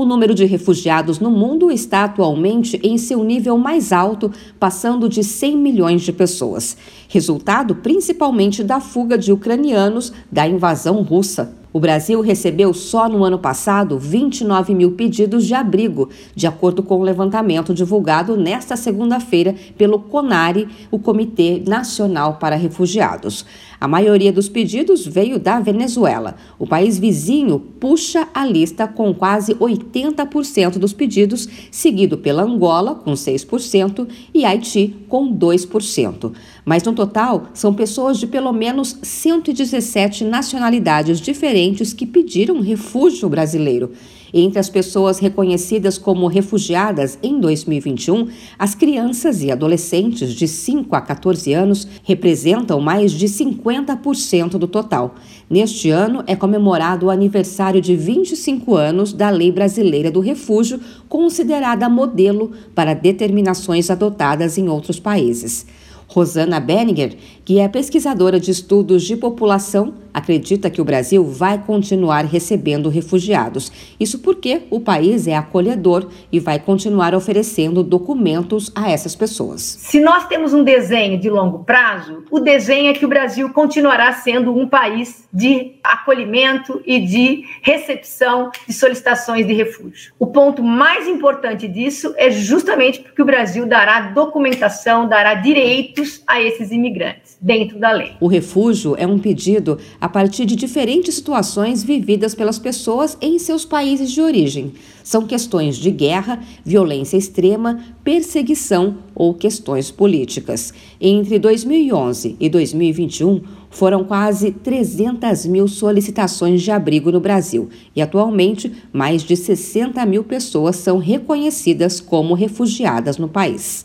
O número de refugiados no mundo está atualmente em seu nível mais alto, passando de 100 milhões de pessoas, resultado principalmente da fuga de ucranianos da invasão russa. O Brasil recebeu só no ano passado 29 mil pedidos de abrigo, de acordo com o levantamento divulgado nesta segunda-feira pelo CONARE, o Comitê Nacional para Refugiados. A maioria dos pedidos veio da Venezuela. O país vizinho puxa a lista com quase 80% dos pedidos, seguido pela Angola, com 6%, e Haiti, com 2%. Mas no total, são pessoas de pelo menos 117 nacionalidades diferentes que pediram refúgio brasileiro. Entre as pessoas reconhecidas como refugiadas em 2021, as crianças e adolescentes de 5 a 14 anos representam mais de 50% do total. Neste ano é comemorado o aniversário de 25 anos da Lei Brasileira do Refúgio, considerada modelo para determinações adotadas em outros países. Rosana Benninger, que é pesquisadora de estudos de população, acredita que o Brasil vai continuar recebendo refugiados. Isso porque o país é acolhedor e vai continuar oferecendo documentos a essas pessoas. Se nós temos um desenho de longo prazo, o desenho é que o Brasil continuará sendo um país de acolhimento e de recepção de solicitações de refúgio. O ponto mais importante disso é justamente porque o Brasil dará documentação, dará direito direitos a esses imigrantes dentro da lei. O refúgio é um pedido a partir de diferentes situações vividas pelas pessoas em seus países de origem. São questões de guerra, violência extrema, perseguição ou questões políticas. Entre 2011 e 2021, foram quase 300 mil solicitações de abrigo no Brasil e, atualmente, mais de 60 mil pessoas são reconhecidas como refugiadas no país.